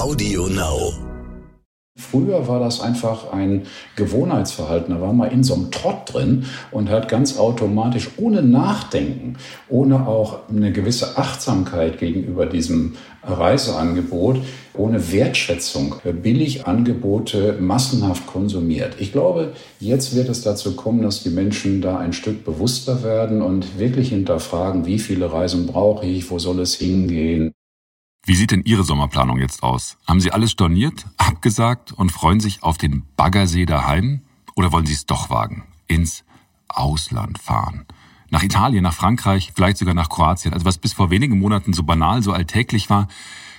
Audio Now. Früher war das einfach ein Gewohnheitsverhalten. Da war man in so einem Trott drin und hat ganz automatisch, ohne Nachdenken, ohne auch eine gewisse Achtsamkeit gegenüber diesem Reiseangebot, ohne Wertschätzung billig Angebote massenhaft konsumiert. Ich glaube, jetzt wird es dazu kommen, dass die Menschen da ein Stück bewusster werden und wirklich hinterfragen, wie viele Reisen brauche ich, wo soll es hingehen. Wie sieht denn Ihre Sommerplanung jetzt aus? Haben Sie alles storniert, abgesagt und freuen sich auf den Baggersee daheim? Oder wollen Sie es doch wagen? Ins Ausland fahren? Nach Italien, nach Frankreich, vielleicht sogar nach Kroatien. Also was bis vor wenigen Monaten so banal, so alltäglich war,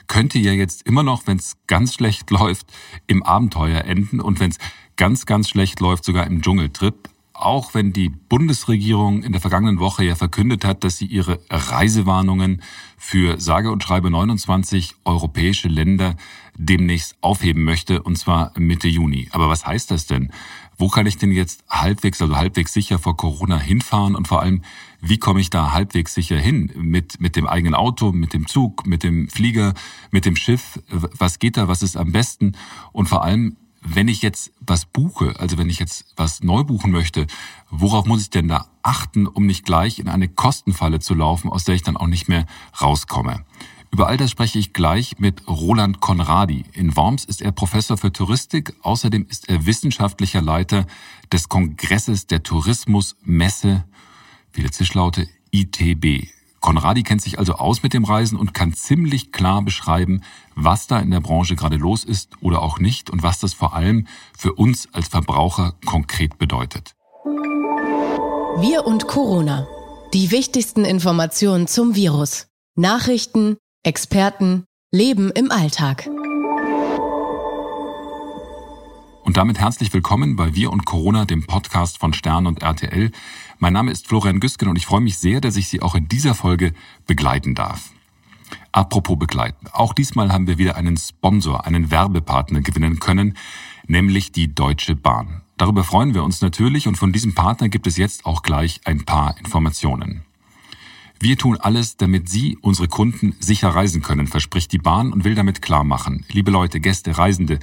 könnte ja jetzt immer noch, wenn es ganz schlecht läuft, im Abenteuer enden und wenn es ganz, ganz schlecht läuft, sogar im Dschungeltrip auch wenn die Bundesregierung in der vergangenen Woche ja verkündet hat, dass sie ihre Reisewarnungen für sage und schreibe 29 europäische Länder demnächst aufheben möchte, und zwar Mitte Juni. Aber was heißt das denn? Wo kann ich denn jetzt halbwegs, also halbwegs sicher vor Corona hinfahren und vor allem, wie komme ich da halbwegs sicher hin? Mit, mit dem eigenen Auto, mit dem Zug, mit dem Flieger, mit dem Schiff? Was geht da? Was ist am besten? Und vor allem, wenn ich jetzt was buche, also wenn ich jetzt was neu buchen möchte, worauf muss ich denn da achten, um nicht gleich in eine Kostenfalle zu laufen, aus der ich dann auch nicht mehr rauskomme? Über all das spreche ich gleich mit Roland Konradi. In Worms ist er Professor für Touristik. Außerdem ist er wissenschaftlicher Leiter des Kongresses der Tourismusmesse, viele Zischlaute, ITB. Konradi kennt sich also aus mit dem Reisen und kann ziemlich klar beschreiben, was da in der Branche gerade los ist oder auch nicht und was das vor allem für uns als Verbraucher konkret bedeutet. Wir und Corona. Die wichtigsten Informationen zum Virus. Nachrichten, Experten, Leben im Alltag. Und damit herzlich willkommen bei Wir und Corona, dem Podcast von Stern und RTL. Mein Name ist Florian Güsken und ich freue mich sehr, dass ich Sie auch in dieser Folge begleiten darf. Apropos begleiten. Auch diesmal haben wir wieder einen Sponsor, einen Werbepartner gewinnen können, nämlich die Deutsche Bahn. Darüber freuen wir uns natürlich und von diesem Partner gibt es jetzt auch gleich ein paar Informationen. Wir tun alles, damit Sie, unsere Kunden, sicher reisen können, verspricht die Bahn und will damit klar machen. Liebe Leute, Gäste, Reisende,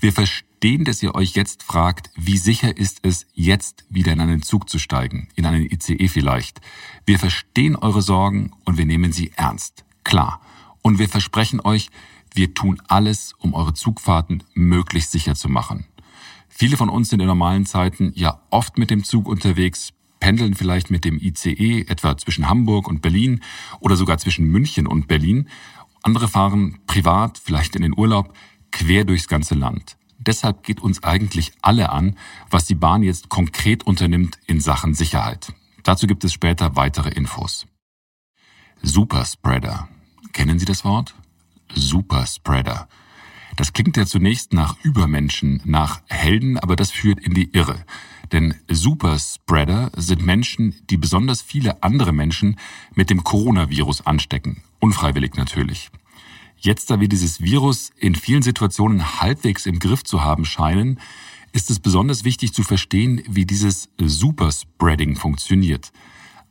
wir verstehen, dass ihr euch jetzt fragt, wie sicher ist es, jetzt wieder in einen Zug zu steigen, in einen ICE vielleicht. Wir verstehen eure Sorgen und wir nehmen sie ernst. Klar. Und wir versprechen euch, wir tun alles, um eure Zugfahrten möglichst sicher zu machen. Viele von uns sind in normalen Zeiten ja oft mit dem Zug unterwegs, pendeln vielleicht mit dem ICE etwa zwischen Hamburg und Berlin oder sogar zwischen München und Berlin. Andere fahren privat, vielleicht in den Urlaub, quer durchs ganze Land. Deshalb geht uns eigentlich alle an, was die Bahn jetzt konkret unternimmt in Sachen Sicherheit. Dazu gibt es später weitere Infos. Superspreader. Kennen Sie das Wort? Superspreader. Das klingt ja zunächst nach Übermenschen, nach Helden, aber das führt in die Irre. Denn Superspreader sind Menschen, die besonders viele andere Menschen mit dem Coronavirus anstecken. Unfreiwillig natürlich. Jetzt, da wir dieses Virus in vielen Situationen halbwegs im Griff zu haben scheinen, ist es besonders wichtig zu verstehen, wie dieses Superspreading funktioniert.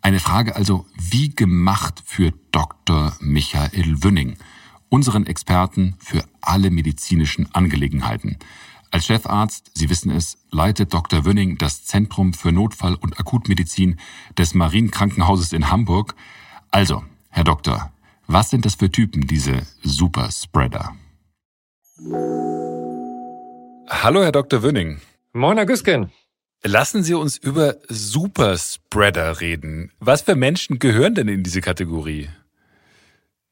Eine Frage also, wie gemacht für Dr. Michael Wünning, unseren Experten für alle medizinischen Angelegenheiten. Als Chefarzt, Sie wissen es, leitet Dr. Wönning das Zentrum für Notfall- und Akutmedizin des Marienkrankenhauses in Hamburg. Also, Herr Doktor, was sind das für Typen, diese Superspreader? Hallo, Herr Dr. Wönning. Moin, Herr Güsken. Lassen Sie uns über Superspreader reden. Was für Menschen gehören denn in diese Kategorie?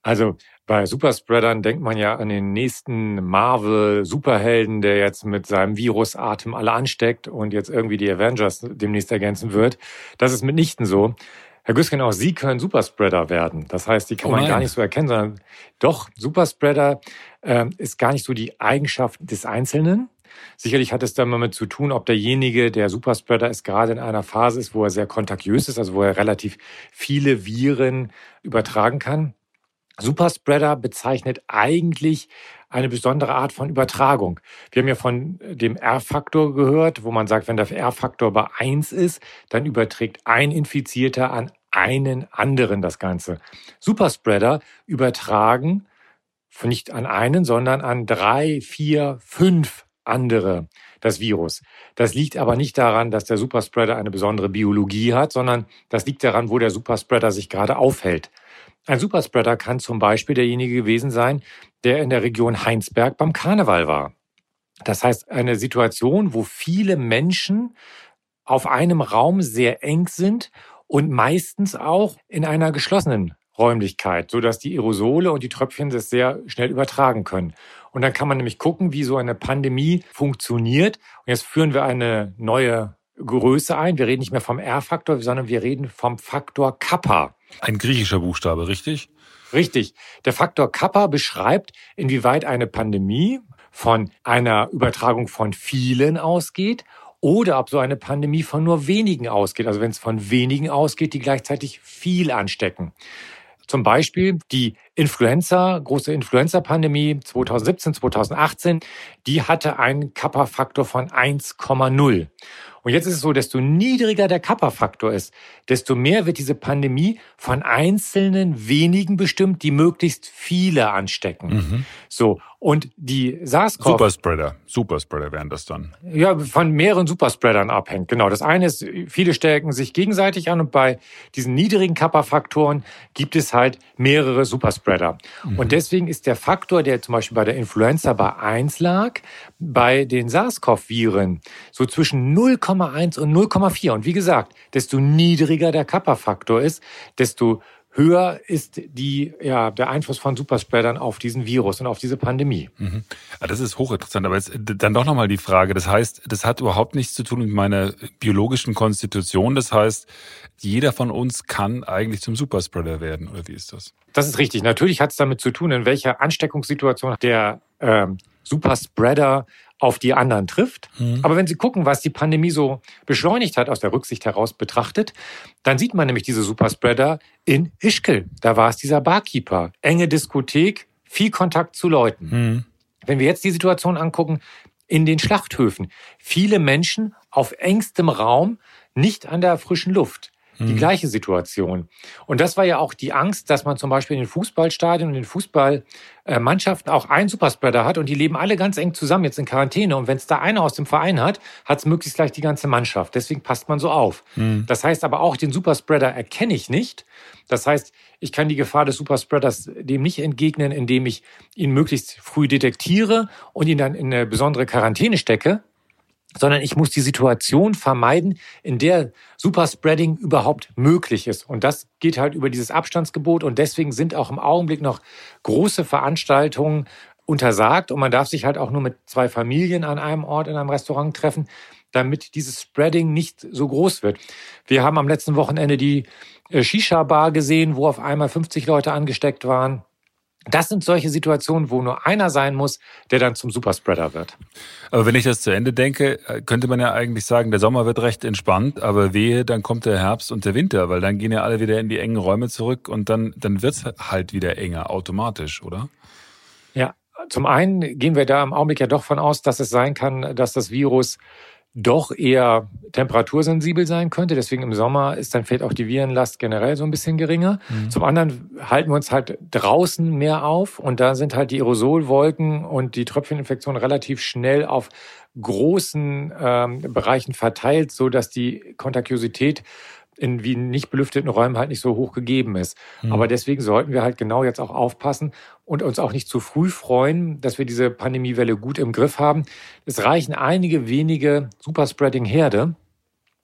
Also bei Superspreadern denkt man ja an den nächsten Marvel-Superhelden, der jetzt mit seinem Virusatem alle ansteckt und jetzt irgendwie die Avengers demnächst ergänzen wird. Das ist mitnichten so. Herr Güsken, auch Sie können Superspreader werden. Das heißt, die kann oh man gar nicht so erkennen, sondern doch, Superspreader äh, ist gar nicht so die Eigenschaft des Einzelnen. Sicherlich hat es damit zu tun, ob derjenige, der Superspreader ist, gerade in einer Phase ist, wo er sehr kontagiös ist, also wo er relativ viele Viren übertragen kann. Superspreader bezeichnet eigentlich eine besondere Art von Übertragung. Wir haben ja von dem R-Faktor gehört, wo man sagt, wenn der R-Faktor bei eins ist, dann überträgt ein Infizierter an einen anderen das Ganze. Superspreader übertragen nicht an einen, sondern an drei, vier, fünf andere das Virus. Das liegt aber nicht daran, dass der Superspreader eine besondere Biologie hat, sondern das liegt daran, wo der Superspreader sich gerade aufhält. Ein Superspreader kann zum Beispiel derjenige gewesen sein, der in der Region Heinsberg beim Karneval war. Das heißt, eine Situation, wo viele Menschen auf einem Raum sehr eng sind und meistens auch in einer geschlossenen Räumlichkeit, so dass die Aerosole und die Tröpfchen das sehr schnell übertragen können. Und dann kann man nämlich gucken, wie so eine Pandemie funktioniert. Und jetzt führen wir eine neue Größe ein. Wir reden nicht mehr vom R-Faktor, sondern wir reden vom Faktor Kappa. Ein griechischer Buchstabe, richtig? Richtig. Der Faktor Kappa beschreibt, inwieweit eine Pandemie von einer Übertragung von vielen ausgeht oder ob so eine Pandemie von nur wenigen ausgeht. Also wenn es von wenigen ausgeht, die gleichzeitig viel anstecken. Zum Beispiel die Influenza, große Influenza-Pandemie 2017, 2018, die hatte einen Kappa-Faktor von 1,0. Und jetzt ist es so, desto niedriger der Kappa-Faktor ist, desto mehr wird diese Pandemie von einzelnen wenigen bestimmt, die möglichst viele anstecken. Mhm. So. Und die SARS-CoV. Superspreader. Superspreader wären das dann. Ja, von mehreren Superspreadern abhängt. Genau. Das eine ist, viele stecken sich gegenseitig an und bei diesen niedrigen Kappa-Faktoren gibt es halt mehrere Superspreader. Mhm. Und deswegen ist der Faktor, der zum Beispiel bei der Influenza bei 1 lag, bei den SARS-CoV-Viren so zwischen 0,1 und 0,4. Und wie gesagt, desto niedriger der Kappa-Faktor ist, desto höher ist die, ja, der Einfluss von Superspreadern auf diesen Virus und auf diese Pandemie. Mhm. Ja, das ist hochinteressant. Aber jetzt dann doch nochmal die Frage. Das heißt, das hat überhaupt nichts zu tun mit meiner biologischen Konstitution. Das heißt, jeder von uns kann eigentlich zum Superspreader werden. Oder wie ist das? Das ist richtig. Natürlich hat es damit zu tun, in welcher Ansteckungssituation der ähm, Superspreader auf die anderen trifft. Mhm. Aber wenn Sie gucken, was die Pandemie so beschleunigt hat, aus der Rücksicht heraus betrachtet, dann sieht man nämlich diese Superspreader in Ischkel. Da war es dieser Barkeeper. Enge Diskothek, viel Kontakt zu Leuten. Mhm. Wenn wir jetzt die Situation angucken, in den Schlachthöfen. Viele Menschen auf engstem Raum, nicht an der frischen Luft die mhm. gleiche Situation. Und das war ja auch die Angst, dass man zum Beispiel in den Fußballstadien und in den Fußballmannschaften auch einen Superspreader hat und die leben alle ganz eng zusammen jetzt in Quarantäne. Und wenn es da einer aus dem Verein hat, hat es möglichst gleich die ganze Mannschaft. Deswegen passt man so auf. Mhm. Das heißt aber auch, den Superspreader erkenne ich nicht. Das heißt, ich kann die Gefahr des Superspreaders dem nicht entgegnen, indem ich ihn möglichst früh detektiere und ihn dann in eine besondere Quarantäne stecke, sondern ich muss die Situation vermeiden, in der Superspreading überhaupt möglich ist. Und das geht halt über dieses Abstandsgebot und deswegen sind auch im Augenblick noch große Veranstaltungen untersagt und man darf sich halt auch nur mit zwei Familien an einem Ort in einem Restaurant treffen, damit dieses Spreading nicht so groß wird. Wir haben am letzten Wochenende die äh, Shisha-Bar gesehen, wo auf einmal 50 Leute angesteckt waren. Das sind solche Situationen, wo nur einer sein muss, der dann zum Superspreader wird. Aber wenn ich das zu Ende denke, äh, könnte man ja eigentlich sagen, der Sommer wird recht entspannt, aber wehe, dann kommt der Herbst und der Winter, weil dann gehen ja alle wieder in die engen Räume zurück und dann, dann wird's halt wieder enger automatisch, oder? Ja, zum einen gehen wir da im Augenblick ja doch von aus, dass es sein kann, dass das Virus doch eher temperatursensibel sein könnte. Deswegen im Sommer ist dann vielleicht auch die Virenlast generell so ein bisschen geringer. Mhm. Zum anderen halten wir uns halt draußen mehr auf und da sind halt die Aerosolwolken und die Tröpfcheninfektionen relativ schnell auf großen ähm, Bereichen verteilt, so dass die Kontagiosität in wie nicht belüfteten Räumen halt nicht so hoch gegeben ist. Mhm. Aber deswegen sollten wir halt genau jetzt auch aufpassen und uns auch nicht zu früh freuen, dass wir diese Pandemiewelle gut im Griff haben. Es reichen einige wenige Superspreading-Herde.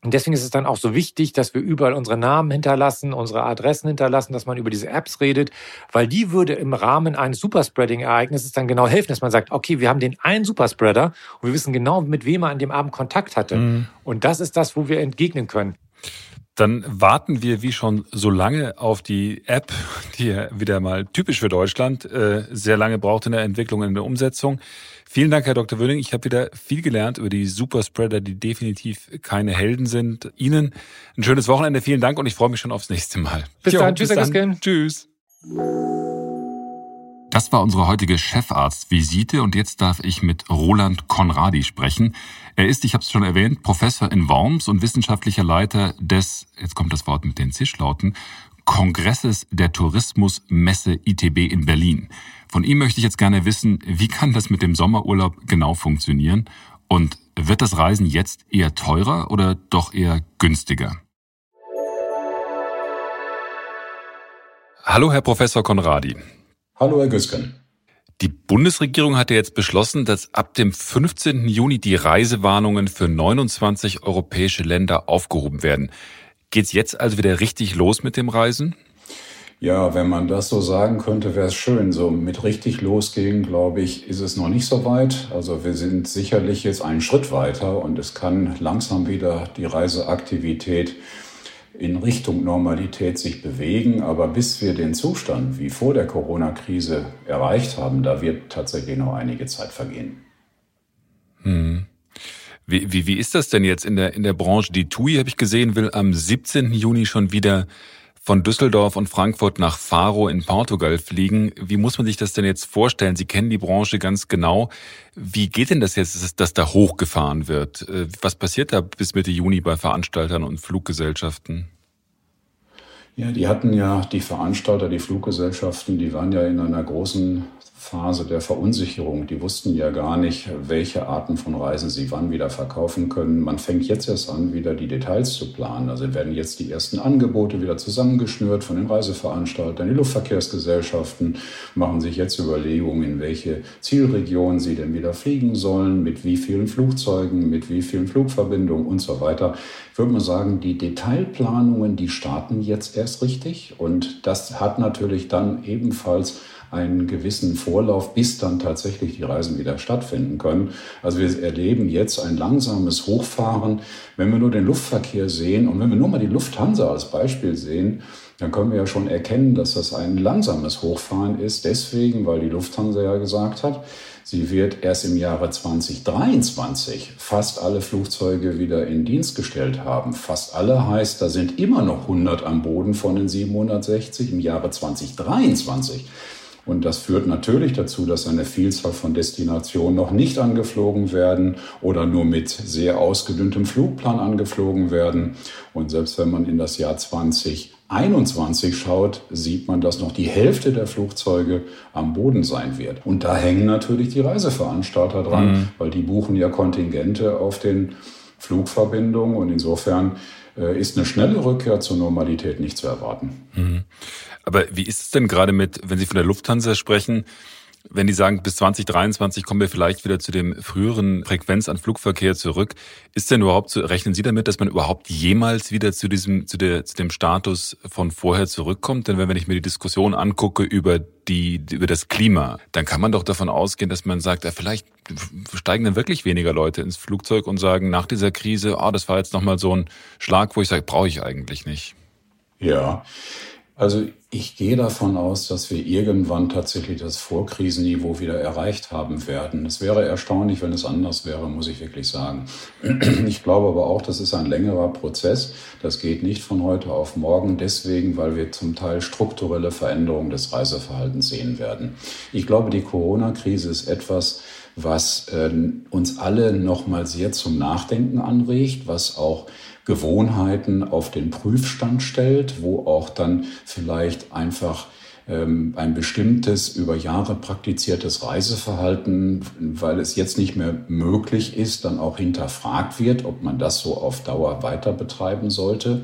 Und deswegen ist es dann auch so wichtig, dass wir überall unsere Namen hinterlassen, unsere Adressen hinterlassen, dass man über diese Apps redet, weil die würde im Rahmen eines Superspreading-Ereignisses dann genau helfen, dass man sagt, okay, wir haben den einen Superspreader und wir wissen genau, mit wem er an dem Abend Kontakt hatte. Mhm. Und das ist das, wo wir entgegnen können. Dann warten wir wie schon so lange auf die App, die ja wieder mal typisch für Deutschland äh, sehr lange braucht in der Entwicklung, in der Umsetzung. Vielen Dank, Herr Dr. Wöhling. Ich habe wieder viel gelernt über die Superspreader, die definitiv keine Helden sind. Ihnen ein schönes Wochenende. Vielen Dank und ich freue mich schon aufs nächste Mal. Bis jo, dann. Tschüss, bis dann. Tschüss. Das war unsere heutige Chefarztvisite und jetzt darf ich mit Roland Konradi sprechen. Er ist, ich habe es schon erwähnt, Professor in Worms und wissenschaftlicher Leiter des, jetzt kommt das Wort mit den Zischlauten, Kongresses der Tourismusmesse ITB in Berlin. Von ihm möchte ich jetzt gerne wissen, wie kann das mit dem Sommerurlaub genau funktionieren? Und wird das Reisen jetzt eher teurer oder doch eher günstiger? Hallo, Herr Professor Konradi. Hallo, Herr Güsken. Die Bundesregierung hat ja jetzt beschlossen, dass ab dem 15. Juni die Reisewarnungen für 29 europäische Länder aufgehoben werden. Geht's jetzt also wieder richtig los mit dem Reisen? Ja, wenn man das so sagen könnte, wäre es schön. So mit richtig losgehen, glaube ich, ist es noch nicht so weit. Also wir sind sicherlich jetzt einen Schritt weiter und es kann langsam wieder die Reiseaktivität in Richtung Normalität sich bewegen. Aber bis wir den Zustand wie vor der Corona-Krise erreicht haben, da wird tatsächlich noch einige Zeit vergehen. Hm. Wie, wie, wie ist das denn jetzt in der, in der Branche? Die TUI, habe ich gesehen, will am 17. Juni schon wieder von Düsseldorf und Frankfurt nach Faro in Portugal fliegen. Wie muss man sich das denn jetzt vorstellen? Sie kennen die Branche ganz genau. Wie geht denn das jetzt, dass da hochgefahren wird? Äh, was passiert da bis Mitte Juni bei Veranstaltern und Fluggesellschaften? Ja, die hatten ja die Veranstalter, die Fluggesellschaften, die waren ja in einer großen Phase der Verunsicherung. Die wussten ja gar nicht, welche Arten von Reisen sie wann wieder verkaufen können. Man fängt jetzt erst an, wieder die Details zu planen. Also werden jetzt die ersten Angebote wieder zusammengeschnürt von den Reiseveranstaltern. Die Luftverkehrsgesellschaften machen sich jetzt Überlegungen, in welche Zielregionen sie denn wieder fliegen sollen, mit wie vielen Flugzeugen, mit wie vielen Flugverbindungen und so weiter. Ich würde mal sagen, die Detailplanungen, die starten jetzt erst richtig. Und das hat natürlich dann ebenfalls einen gewissen Vorlauf, bis dann tatsächlich die Reisen wieder stattfinden können. Also wir erleben jetzt ein langsames Hochfahren. Wenn wir nur den Luftverkehr sehen und wenn wir nur mal die Lufthansa als Beispiel sehen, dann können wir ja schon erkennen, dass das ein langsames Hochfahren ist. Deswegen, weil die Lufthansa ja gesagt hat, sie wird erst im Jahre 2023 fast alle Flugzeuge wieder in Dienst gestellt haben. Fast alle heißt, da sind immer noch 100 am Boden von den 760 im Jahre 2023. Und das führt natürlich dazu, dass eine Vielzahl von Destinationen noch nicht angeflogen werden oder nur mit sehr ausgedünntem Flugplan angeflogen werden. Und selbst wenn man in das Jahr 2021 schaut, sieht man, dass noch die Hälfte der Flugzeuge am Boden sein wird. Und da hängen natürlich die Reiseveranstalter dran, mhm. weil die buchen ja Kontingente auf den Flugverbindungen und insofern äh, ist eine schnelle Rückkehr zur Normalität nicht zu erwarten. Mhm. Aber wie ist es denn gerade mit, wenn Sie von der Lufthansa sprechen, wenn die sagen, bis 2023 kommen wir vielleicht wieder zu dem früheren Frequenz an Flugverkehr zurück, ist denn überhaupt zu, rechnen Sie damit, dass man überhaupt jemals wieder zu diesem, zu, der, zu dem Status von vorher zurückkommt? Denn wenn ich mir die Diskussion angucke über die, über das Klima, dann kann man doch davon ausgehen, dass man sagt, ja, vielleicht steigen dann wirklich weniger Leute ins Flugzeug und sagen nach dieser Krise, ah, oh, das war jetzt nochmal so ein Schlag, wo ich sage, brauche ich eigentlich nicht. Ja. Also ich gehe davon aus, dass wir irgendwann tatsächlich das Vorkrisenniveau wieder erreicht haben werden. Es wäre erstaunlich, wenn es anders wäre, muss ich wirklich sagen. Ich glaube aber auch, das ist ein längerer Prozess. Das geht nicht von heute auf morgen, deswegen, weil wir zum Teil strukturelle Veränderungen des Reiseverhaltens sehen werden. Ich glaube, die Corona-Krise ist etwas, was äh, uns alle nochmal sehr zum Nachdenken anregt, was auch Gewohnheiten auf den Prüfstand stellt, wo auch dann vielleicht einfach ähm, ein bestimmtes über Jahre praktiziertes Reiseverhalten, weil es jetzt nicht mehr möglich ist, dann auch hinterfragt wird, ob man das so auf Dauer weiter betreiben sollte.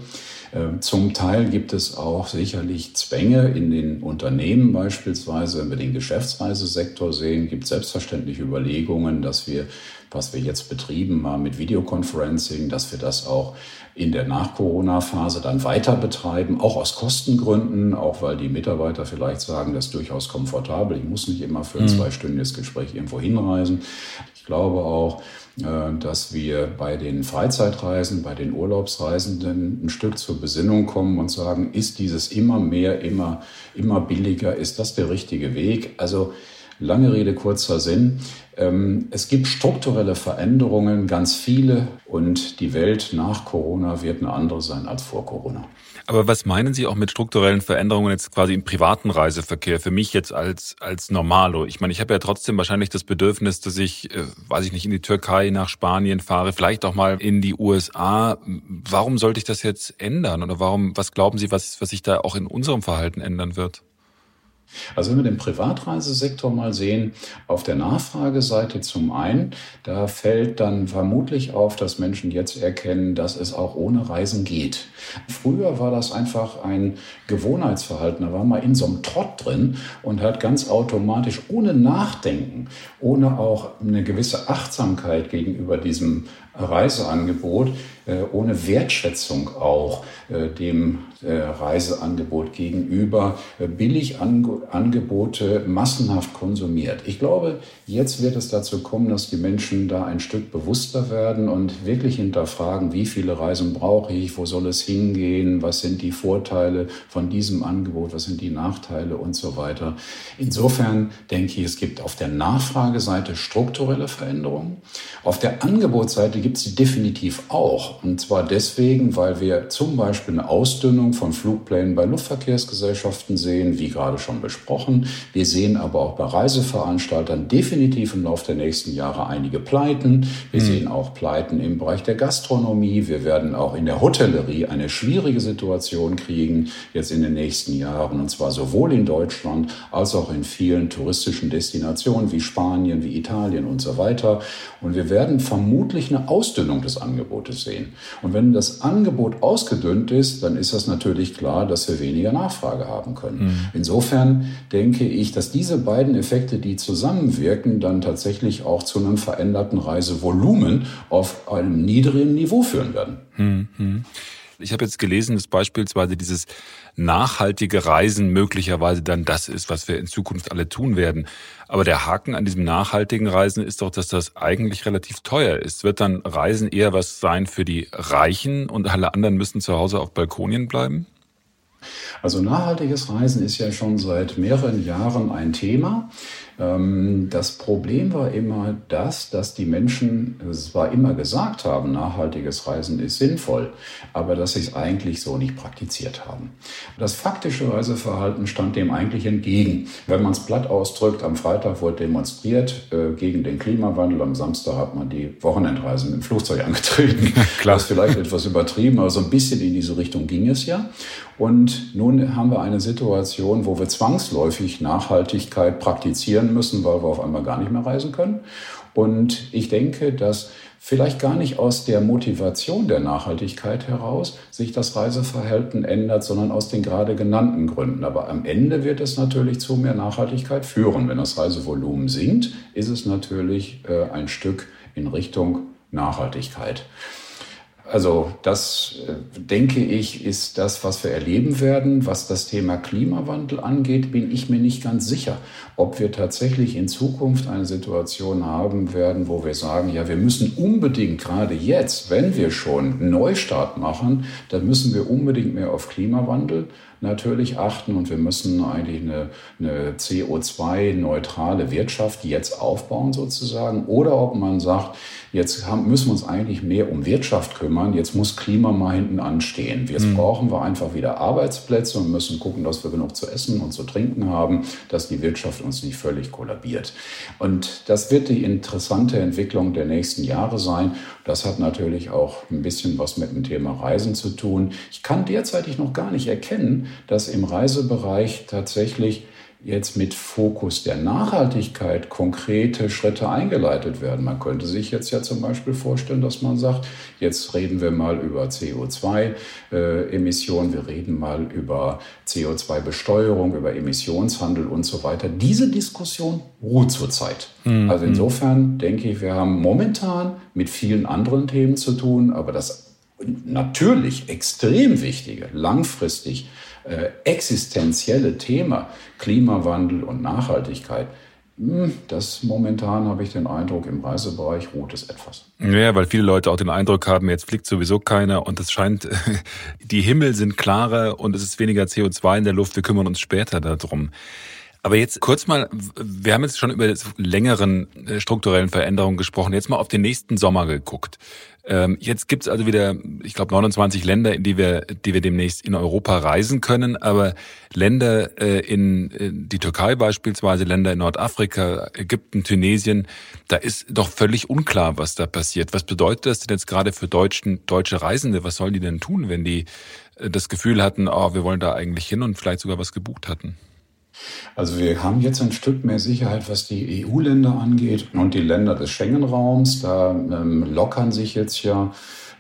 Ähm, zum Teil gibt es auch sicherlich Zwänge in den Unternehmen beispielsweise, wenn wir den Geschäftsreisesektor sehen, gibt es selbstverständlich Überlegungen, dass wir was wir jetzt betrieben haben mit Videoconferencing, dass wir das auch in der Nach-Corona-Phase dann weiter betreiben, auch aus Kostengründen, auch weil die Mitarbeiter vielleicht sagen, das ist durchaus komfortabel. Ich muss nicht immer für ein mhm. zweistündiges Gespräch irgendwo hinreisen. Ich glaube auch, äh, dass wir bei den Freizeitreisen, bei den Urlaubsreisenden ein Stück zur Besinnung kommen und sagen, ist dieses immer mehr, immer, immer billiger, ist das der richtige Weg? Also lange Rede, kurzer Sinn. Ähm, es gibt strukturelle Veränderungen, ganz viele, und die Welt nach Corona wird eine andere sein als vor Corona. Aber was meinen Sie auch mit strukturellen Veränderungen jetzt quasi im privaten Reiseverkehr? Für mich jetzt als, als Normalo. Ich meine, ich habe ja trotzdem wahrscheinlich das Bedürfnis, dass ich, äh, weiß ich nicht, in die Türkei, nach Spanien fahre, vielleicht auch mal in die USA. Warum sollte ich das jetzt ändern? Oder warum, was glauben Sie, was, was sich da auch in unserem Verhalten ändern wird? Also wenn wir den Privatreisesektor mal sehen, auf der Nachfrageseite zum einen, da fällt dann vermutlich auf, dass Menschen jetzt erkennen, dass es auch ohne Reisen geht. Früher war das einfach ein Gewohnheitsverhalten. Da war man in so einem Trott drin und hat ganz automatisch, ohne Nachdenken, ohne auch eine gewisse Achtsamkeit gegenüber diesem Reiseangebot, äh, ohne Wertschätzung auch äh, dem äh, Reiseangebot gegenüber billig Angebote massenhaft konsumiert. Ich glaube, jetzt wird es dazu kommen, dass die Menschen da ein Stück bewusster werden und wirklich hinterfragen, wie viele Reisen brauche ich, wo soll es hingehen, was sind die Vorteile von diesem Angebot, was sind die Nachteile und so weiter. Insofern denke ich, es gibt auf der Nachfrageseite strukturelle Veränderungen. Auf der Angebotsseite gibt es sie definitiv auch. Und zwar deswegen, weil wir zum Beispiel eine Ausdünnung von Flugplänen bei Luftverkehrsgesellschaften sehen, wie gerade schon besprochen. Wir sehen aber auch bei Reiseveranstaltern definitiv im Laufe der nächsten Jahre einige Pleiten. Wir mhm. sehen auch Pleiten im Bereich der Gastronomie. Wir werden auch in der Hotellerie eine schwierige Situation kriegen, jetzt in den nächsten Jahren. Und zwar sowohl in Deutschland als auch in vielen touristischen Destinationen wie Spanien, wie Italien und so weiter. Und wir werden vermutlich eine Ausdünnung des Angebotes sehen. Und wenn das Angebot ausgedünnt ist, dann ist das natürlich klar, dass wir weniger Nachfrage haben können. Mhm. Insofern denke ich, dass diese beiden Effekte, die zusammenwirken, dann tatsächlich auch zu einem veränderten Reisevolumen auf einem niedrigen Niveau führen werden. Mhm. Ich habe jetzt gelesen, dass beispielsweise dieses nachhaltige Reisen möglicherweise dann das ist, was wir in Zukunft alle tun werden. Aber der Haken an diesem nachhaltigen Reisen ist doch, dass das eigentlich relativ teuer ist. Wird dann Reisen eher was sein für die Reichen und alle anderen müssen zu Hause auf Balkonien bleiben? Also nachhaltiges Reisen ist ja schon seit mehreren Jahren ein Thema. Ähm, das Problem war immer das, dass die Menschen zwar immer gesagt haben, nachhaltiges Reisen ist sinnvoll, aber dass sie es eigentlich so nicht praktiziert haben. Das faktische Reiseverhalten stand dem eigentlich entgegen. Wenn man es platt ausdrückt, am Freitag wurde demonstriert äh, gegen den Klimawandel, am Samstag hat man die Wochenendreisen im Flugzeug angetreten. Klar. Das ist vielleicht etwas übertrieben, aber so ein bisschen in diese Richtung ging es ja. Und nun haben wir eine Situation, wo wir zwangsläufig Nachhaltigkeit praktizieren müssen, weil wir auf einmal gar nicht mehr reisen können. Und ich denke, dass vielleicht gar nicht aus der Motivation der Nachhaltigkeit heraus sich das Reiseverhalten ändert, sondern aus den gerade genannten Gründen. Aber am Ende wird es natürlich zu mehr Nachhaltigkeit führen. Wenn das Reisevolumen sinkt, ist es natürlich äh, ein Stück in Richtung Nachhaltigkeit. Also das, äh, denke ich, ist das, was wir erleben werden. Was das Thema Klimawandel angeht, bin ich mir nicht ganz sicher, ob wir tatsächlich in Zukunft eine Situation haben werden, wo wir sagen, ja, wir müssen unbedingt gerade jetzt, wenn wir schon Neustart machen, dann müssen wir unbedingt mehr auf Klimawandel natürlich achten und wir müssen eigentlich eine, eine CO2-neutrale Wirtschaft jetzt aufbauen sozusagen. Oder ob man sagt, jetzt haben, müssen wir uns eigentlich mehr um Wirtschaft kümmern, jetzt muss Klima mal hinten anstehen. Jetzt mhm. brauchen wir einfach wieder Arbeitsplätze und müssen gucken, dass wir genug zu essen und zu trinken haben, dass die Wirtschaft uns nicht völlig kollabiert. Und das wird die interessante Entwicklung der nächsten Jahre sein. Das hat natürlich auch ein bisschen was mit dem Thema Reisen zu tun. Ich kann derzeitig noch gar nicht erkennen, dass im Reisebereich tatsächlich jetzt mit Fokus der Nachhaltigkeit konkrete Schritte eingeleitet werden. Man könnte sich jetzt ja zum Beispiel vorstellen, dass man sagt, jetzt reden wir mal über CO2-Emissionen, äh, wir reden mal über CO2-Besteuerung, über Emissionshandel und so weiter. Diese Diskussion ruht zurzeit. Mhm. Also insofern denke ich, wir haben momentan mit vielen anderen Themen zu tun, aber das natürlich extrem wichtige, langfristig äh, existenzielle Thema Klimawandel und Nachhaltigkeit, hm, das momentan habe ich den Eindruck, im Reisebereich ruht es etwas. Ja, weil viele Leute auch den Eindruck haben, jetzt fliegt sowieso keiner und es scheint, die Himmel sind klarer und es ist weniger CO2 in der Luft, wir kümmern uns später darum. Aber jetzt kurz mal, wir haben jetzt schon über längeren äh, strukturellen Veränderungen gesprochen. Jetzt mal auf den nächsten Sommer geguckt. Ähm, jetzt gibt's also wieder, ich glaube, 29 Länder, in die wir, die wir demnächst in Europa reisen können. Aber Länder äh, in, in die Türkei beispielsweise, Länder in Nordafrika, Ägypten, Tunesien, da ist doch völlig unklar, was da passiert. Was bedeutet das denn jetzt gerade für Deutschen, deutsche Reisende? Was sollen die denn tun, wenn die äh, das Gefühl hatten, oh, wir wollen da eigentlich hin und vielleicht sogar was gebucht hatten? Also wir haben jetzt ein Stück mehr Sicherheit, was die EU-Länder angeht und die Länder des Schengen-Raums. Da ähm, lockern sich jetzt ja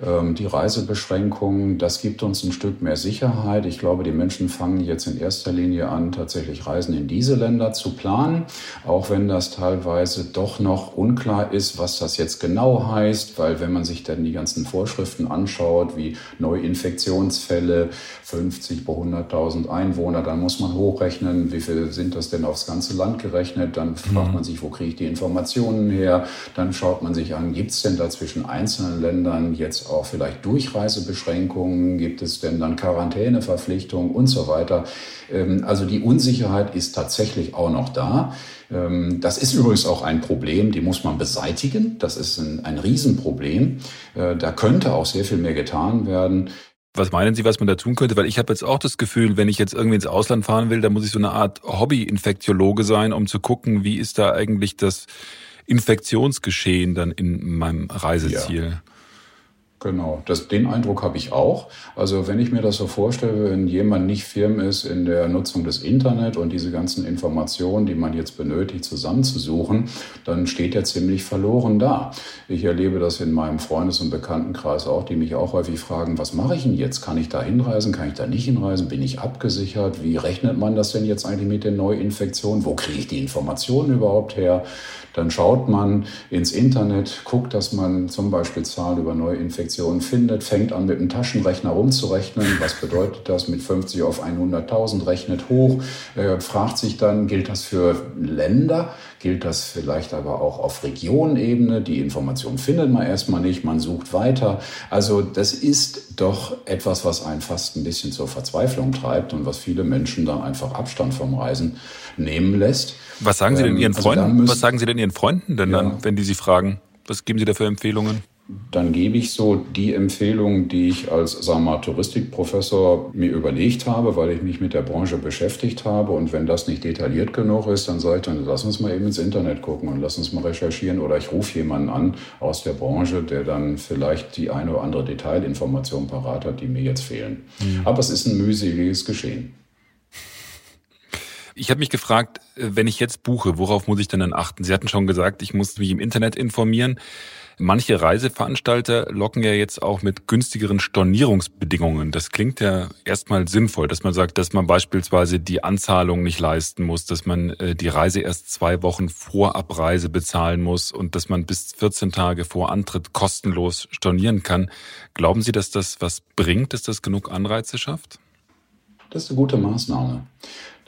die Reisebeschränkungen, das gibt uns ein Stück mehr Sicherheit. Ich glaube, die Menschen fangen jetzt in erster Linie an, tatsächlich Reisen in diese Länder zu planen, auch wenn das teilweise doch noch unklar ist, was das jetzt genau heißt, weil wenn man sich dann die ganzen Vorschriften anschaut, wie Neuinfektionsfälle, 50 pro 100.000 Einwohner, dann muss man hochrechnen, wie viel sind das denn aufs ganze Land gerechnet, dann fragt mhm. man sich, wo kriege ich die Informationen her, dann schaut man sich an, gibt es denn da zwischen einzelnen Ländern jetzt auch vielleicht Durchreisebeschränkungen? Gibt es denn dann Quarantäneverpflichtungen und so weiter? Ähm, also die Unsicherheit ist tatsächlich auch noch da. Ähm, das ist übrigens auch ein Problem, die muss man beseitigen. Das ist ein, ein Riesenproblem. Äh, da könnte auch sehr viel mehr getan werden. Was meinen Sie, was man da tun könnte? Weil ich habe jetzt auch das Gefühl, wenn ich jetzt irgendwie ins Ausland fahren will, dann muss ich so eine Art Hobby-Infektiologe sein, um zu gucken, wie ist da eigentlich das Infektionsgeschehen dann in meinem Reiseziel. Ja. Genau, das, den Eindruck habe ich auch. Also wenn ich mir das so vorstelle, wenn jemand nicht firm ist in der Nutzung des Internet und diese ganzen Informationen, die man jetzt benötigt, zusammenzusuchen, dann steht er ziemlich verloren da. Ich erlebe das in meinem Freundes- und Bekanntenkreis auch, die mich auch häufig fragen, was mache ich denn jetzt? Kann ich da hinreisen? Kann ich da nicht hinreisen? Bin ich abgesichert? Wie rechnet man das denn jetzt eigentlich mit den Neuinfektionen? Wo kriege ich die Informationen überhaupt her? Dann schaut man ins Internet, guckt, dass man zum Beispiel Zahlen über Neuinfektionen findet, fängt an mit dem Taschenrechner rumzurechnen. Was bedeutet das? Mit 50 auf 100.000 rechnet hoch, äh, fragt sich dann, gilt das für Länder? Gilt das vielleicht aber auch auf Regionenebene? Die Information findet man erstmal nicht, man sucht weiter. Also das ist doch etwas, was einen fast ein bisschen zur Verzweiflung treibt und was viele Menschen dann einfach Abstand vom Reisen nehmen lässt. Was sagen Sie denn Ihren ähm, Freunden? Also was sagen Sie denn Ihren Freunden denn ja. dann, wenn die Sie fragen? Was geben Sie da für Empfehlungen? Dann gebe ich so die Empfehlungen, die ich als sagen wir mal, Touristikprofessor mir überlegt habe, weil ich mich mit der Branche beschäftigt habe. Und wenn das nicht detailliert genug ist, dann sage ich dann, lass uns mal eben ins Internet gucken und lass uns mal recherchieren. Oder ich rufe jemanden an aus der Branche, der dann vielleicht die eine oder andere Detailinformation parat hat, die mir jetzt fehlen. Mhm. Aber es ist ein mühseliges Geschehen. Ich habe mich gefragt, äh, wenn ich jetzt buche, worauf muss ich denn dann achten? Sie hatten schon gesagt, ich muss mich im Internet informieren. Manche Reiseveranstalter locken ja jetzt auch mit günstigeren Stornierungsbedingungen. Das klingt ja erstmal sinnvoll, dass man sagt, dass man beispielsweise die Anzahlung nicht leisten muss, dass man äh, die Reise erst zwei Wochen vor Abreise bezahlen muss und dass man bis 14 Tage vor Antritt kostenlos stornieren kann. Glauben Sie, dass das was bringt, dass das genug Anreize schafft? Das ist eine gute Maßnahme.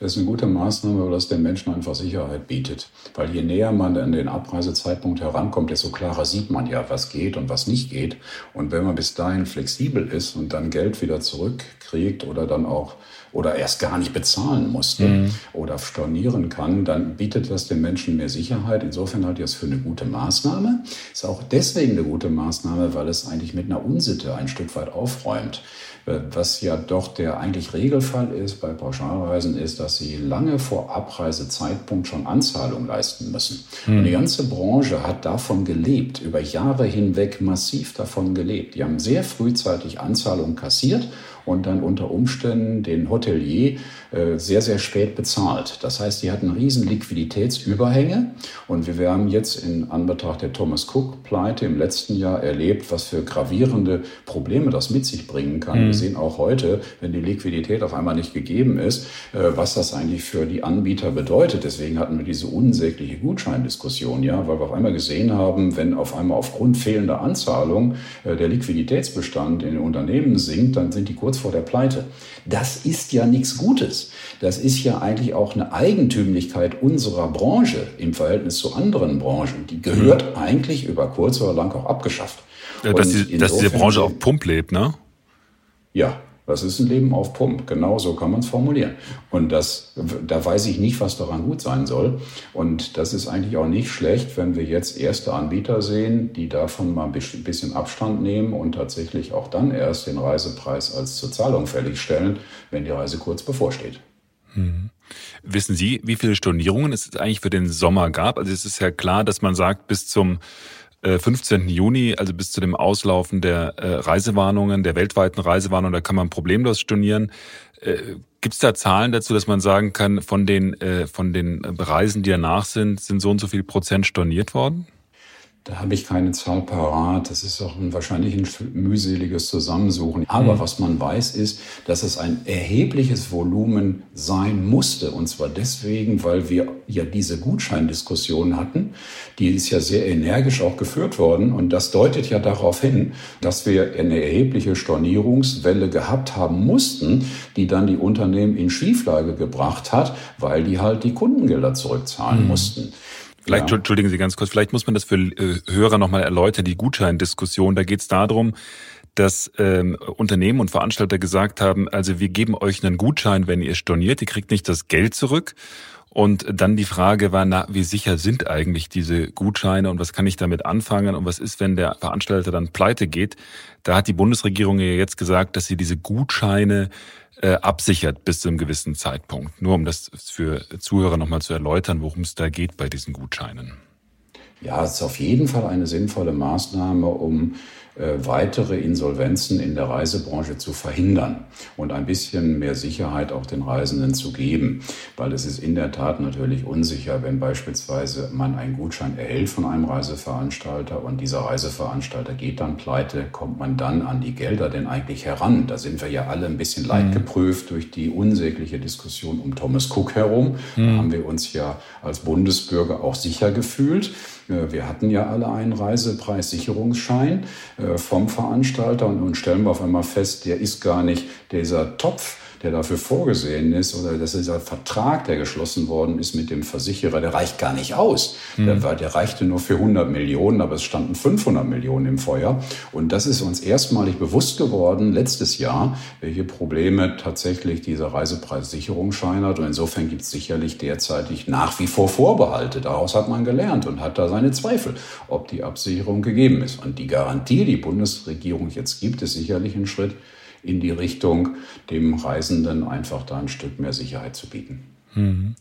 Das ist eine gute Maßnahme, weil das den Menschen einfach Sicherheit bietet. Weil je näher man an den Abreisezeitpunkt herankommt, desto klarer sieht man ja, was geht und was nicht geht. Und wenn man bis dahin flexibel ist und dann Geld wieder zurückkriegt oder dann auch oder erst gar nicht bezahlen musste mhm. oder stornieren kann, dann bietet das den Menschen mehr Sicherheit. Insofern halte ich das für eine gute Maßnahme. Ist auch deswegen eine gute Maßnahme, weil es eigentlich mit einer Unsitte ein Stück weit aufräumt. Äh, was ja doch der eigentlich Regelfall ist bei Pauschalreisen, ist, dass sie lange vor Abreisezeitpunkt schon Anzahlung leisten müssen. Mhm. Und die ganze Branche hat davon gelebt, über Jahre hinweg massiv davon gelebt. Die haben sehr frühzeitig Anzahlungen kassiert und dann unter Umständen den Hotelier äh, sehr, sehr spät bezahlt. Das heißt, die hatten riesen Liquiditätsüberhänge und wir haben jetzt in Anbetracht der Thomas Cook-Pleite im letzten Jahr erlebt, was für gravierende Probleme das mit sich bringen kann. Mhm. Wir sehen auch heute, wenn die Liquidität auf einmal nicht gegeben ist, äh, was das eigentlich für die Anbieter bedeutet. Deswegen hatten wir diese unsägliche Gutscheindiskussion, ja, weil wir auf einmal gesehen haben, wenn auf einmal aufgrund fehlender Anzahlung äh, der Liquiditätsbestand in den Unternehmen sinkt, dann sind die kurz kurz vor der Pleite. Das ist ja nichts Gutes. Das ist ja eigentlich auch eine Eigentümlichkeit unserer Branche im Verhältnis zu anderen Branchen. Die gehört mhm. eigentlich über kurz oder lang auch abgeschafft. Ja, dass, die, dass diese Branche auf Pump lebt, ne? Ja, Das ist ein Leben auf Pump. Genau so kann man es formulieren. Und das, da weiß ich nicht, was daran gut sein soll. Und das ist eigentlich auch nicht schlecht, wenn wir jetzt erste Anbieter sehen, die davon mal ein bisschen Abstand nehmen und tatsächlich auch dann erst den Reisepreis als zur Zahlung fällig stellen, wenn die Reise kurz bevorsteht. Hm. Wissen Sie, wie viele Stornierungen es eigentlich für den Sommer gab? Also es ist ja klar, dass man sagt, bis zum 15. Äh, Juni, also bis zu dem Auslaufen der äh, Reisewarnungen, der weltweiten Reisewarnungen, da kann man problemlos stornieren. Äh, Gibt es da Zahlen dazu, dass man sagen kann, von den, von den Reisen, die danach sind, sind so und so viel Prozent storniert worden? Da habe ich keine Zahl parat. Das ist auch ein, wahrscheinlich ein mühseliges Zusammensuchen. Aber mhm. was man weiß, ist, dass es ein erhebliches Volumen sein musste. Und zwar deswegen, weil wir ja diese Gutscheindiskussion hatten. Die ist ja sehr energisch auch geführt worden. Und das deutet ja darauf hin, dass wir eine erhebliche Stornierungswelle gehabt haben mussten, die dann die Unternehmen in Schieflage gebracht hat, weil die halt die Kundengelder zurückzahlen mhm. mussten. Vielleicht, ja. entschuldigen Sie ganz kurz, vielleicht muss man das für äh, Hörer nochmal erläutern, die Gutscheindiskussion. Da geht es darum, dass ähm, Unternehmen und Veranstalter gesagt haben, also wir geben euch einen Gutschein, wenn ihr storniert, ihr kriegt nicht das Geld zurück. Und dann die Frage war, na, wie sicher sind eigentlich diese Gutscheine und was kann ich damit anfangen und was ist, wenn der Veranstalter dann pleite geht? Da hat die Bundesregierung ja jetzt gesagt, dass sie diese Gutscheine äh, absichert bis zu einem gewissen Zeitpunkt. Nur um das für Zuhörer nochmal zu erläutern, worum es da geht bei diesen Gutscheinen. Ja, es ist auf jeden Fall eine sinnvolle Maßnahme, um weitere Insolvenzen in der Reisebranche zu verhindern und ein bisschen mehr Sicherheit auch den Reisenden zu geben. Weil es ist in der Tat natürlich unsicher, wenn beispielsweise man einen Gutschein erhält von einem Reiseveranstalter und dieser Reiseveranstalter geht dann pleite, kommt man dann an die Gelder denn eigentlich heran? Da sind wir ja alle ein bisschen leidgeprüft durch die unsägliche Diskussion um Thomas Cook herum. Mhm. Da haben wir uns ja als Bundesbürger auch sicher gefühlt. Äh, wir hatten ja alle einen Reisepreissicherungsschein äh, vom Veranstalter. Und nun stellen wir auf einmal fest, der ist gar nicht dieser Topf der dafür vorgesehen ist oder dass dieser Vertrag, der geschlossen worden ist mit dem Versicherer, der reicht gar nicht aus. Mhm. Der, war, der reichte nur für 100 Millionen, aber es standen 500 Millionen im Feuer. Und das ist uns erstmalig bewusst geworden letztes Jahr, welche Probleme tatsächlich dieser Reisepreissicherungsschein hat. Und insofern gibt es sicherlich derzeitig nach wie vor Vorbehalte. Daraus hat man gelernt und hat da seine Zweifel, ob die Absicherung gegeben ist. Und die Garantie, die die Bundesregierung jetzt gibt, ist sicherlich ein Schritt in die Richtung, dem Reisenden einfach da ein Stück mehr Sicherheit zu bieten. Mhm.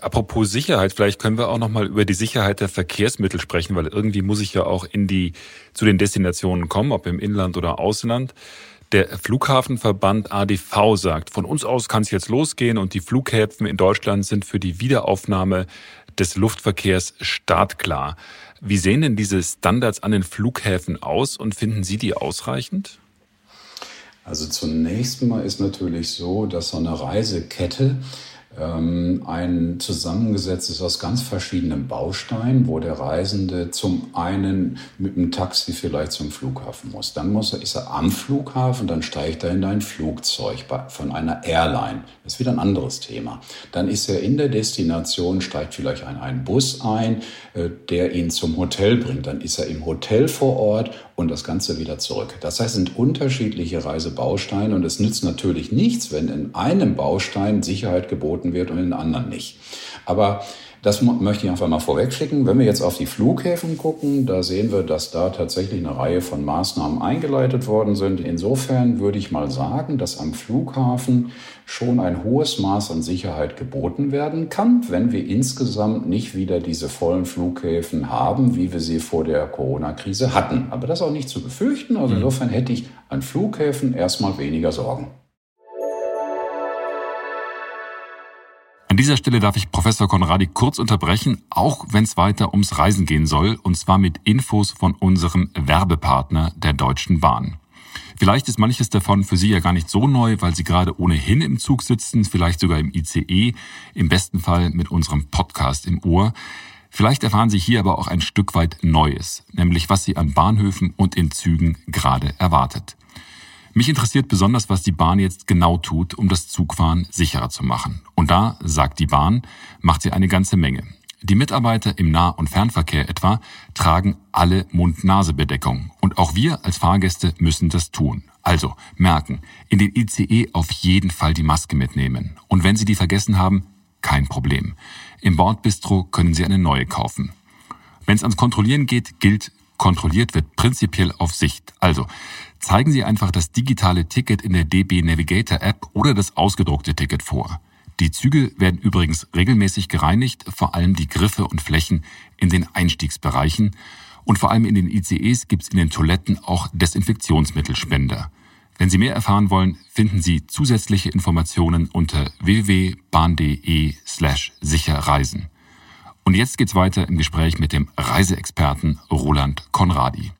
Apropos Sicherheit, vielleicht können wir auch noch mal über die Sicherheit der Verkehrsmittel sprechen, weil irgendwie muss ich ja auch in die zu den Destinationen kommen, ob im Inland oder Ausland. Der Flughafenverband ADV sagt, von uns aus kann es jetzt losgehen und die Flughäfen in Deutschland sind für die Wiederaufnahme des Luftverkehrs startklar. Wie sehen denn diese Standards an den Flughäfen aus und finden Sie die ausreichend? Also zunächst mal ist natürlich so, dass so eine Reisekette ähm, ein zusammengesetztes aus ganz verschiedenen Bausteinen, wo der Reisende zum einen mit einem Taxi vielleicht zum Flughafen muss. Dann muss er, ist er am Flughafen, dann steigt er in ein Flugzeug von einer Airline. Das ist wieder ein anderes Thema. Dann ist er in der Destination, steigt vielleicht in einen Bus ein, äh, der ihn zum Hotel bringt. Dann ist er im Hotel vor Ort und das Ganze wieder zurück. Das heißt, es sind unterschiedliche Reisebausteine und es nützt natürlich nichts, wenn in einem Baustein Sicherheit geboten wird und in anderen nicht. Aber das möchte ich einfach mal vorwegschicken. Wenn wir jetzt auf die Flughäfen gucken, da sehen wir, dass da tatsächlich eine Reihe von Maßnahmen eingeleitet worden sind. Insofern würde ich mal sagen, dass am Flughafen schon ein hohes Maß an Sicherheit geboten werden kann, wenn wir insgesamt nicht wieder diese vollen Flughäfen haben, wie wir sie vor der Corona-Krise hatten. Aber das ist auch nicht zu befürchten. Also mhm. insofern hätte ich an Flughäfen erstmal weniger Sorgen. An dieser Stelle darf ich Professor Konradi kurz unterbrechen, auch wenn es weiter ums Reisen gehen soll, und zwar mit Infos von unserem Werbepartner der Deutschen Bahn. Vielleicht ist manches davon für Sie ja gar nicht so neu, weil Sie gerade ohnehin im Zug sitzen, vielleicht sogar im ICE, im besten Fall mit unserem Podcast im Ohr. Vielleicht erfahren Sie hier aber auch ein Stück weit Neues, nämlich was Sie an Bahnhöfen und in Zügen gerade erwartet. Mich interessiert besonders, was die Bahn jetzt genau tut, um das Zugfahren sicherer zu machen. Und da, sagt die Bahn, macht sie eine ganze Menge. Die Mitarbeiter im Nah- und Fernverkehr etwa tragen alle Mund-Nase-Bedeckung. Und auch wir als Fahrgäste müssen das tun. Also merken, in den ICE auf jeden Fall die Maske mitnehmen. Und wenn Sie die vergessen haben, kein Problem. Im Bordbistro können Sie eine neue kaufen. Wenn es ans Kontrollieren geht, gilt, kontrolliert wird prinzipiell auf Sicht. Also zeigen Sie einfach das digitale Ticket in der DB Navigator App oder das ausgedruckte Ticket vor. Die Züge werden übrigens regelmäßig gereinigt, vor allem die Griffe und Flächen in den Einstiegsbereichen. Und vor allem in den ICEs gibt es in den Toiletten auch Desinfektionsmittelspender. Wenn Sie mehr erfahren wollen, finden Sie zusätzliche Informationen unter www.bahn.de slash sicherreisen. Und jetzt geht's weiter im Gespräch mit dem Reiseexperten Roland Konradi.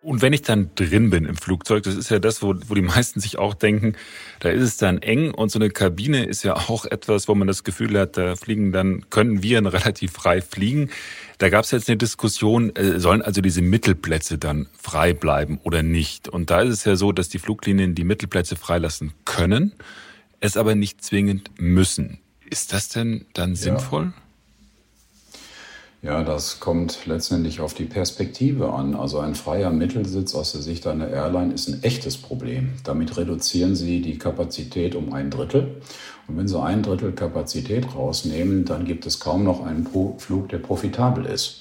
Und wenn ich dann drin bin im Flugzeug, das ist ja das, wo, wo die meisten sich auch denken, da ist es dann eng und so eine Kabine ist ja auch etwas, wo man das Gefühl hat, da fliegen dann, können wir relativ frei fliegen. Da gab es jetzt eine Diskussion, äh, sollen also diese Mittelplätze dann frei bleiben oder nicht? Und da ist es ja so, dass die Fluglinien die Mittelplätze freilassen können, es aber nicht zwingend müssen. Ist das denn dann sinnvoll? Ja. Ja, das kommt letztendlich auf die Perspektive an. Also ein freier Mittelsitz aus der Sicht einer Airline ist ein echtes Problem. Damit reduzieren Sie die Kapazität um ein Drittel. Und wenn Sie ein Drittel Kapazität rausnehmen, dann gibt es kaum noch einen Flug, der profitabel ist.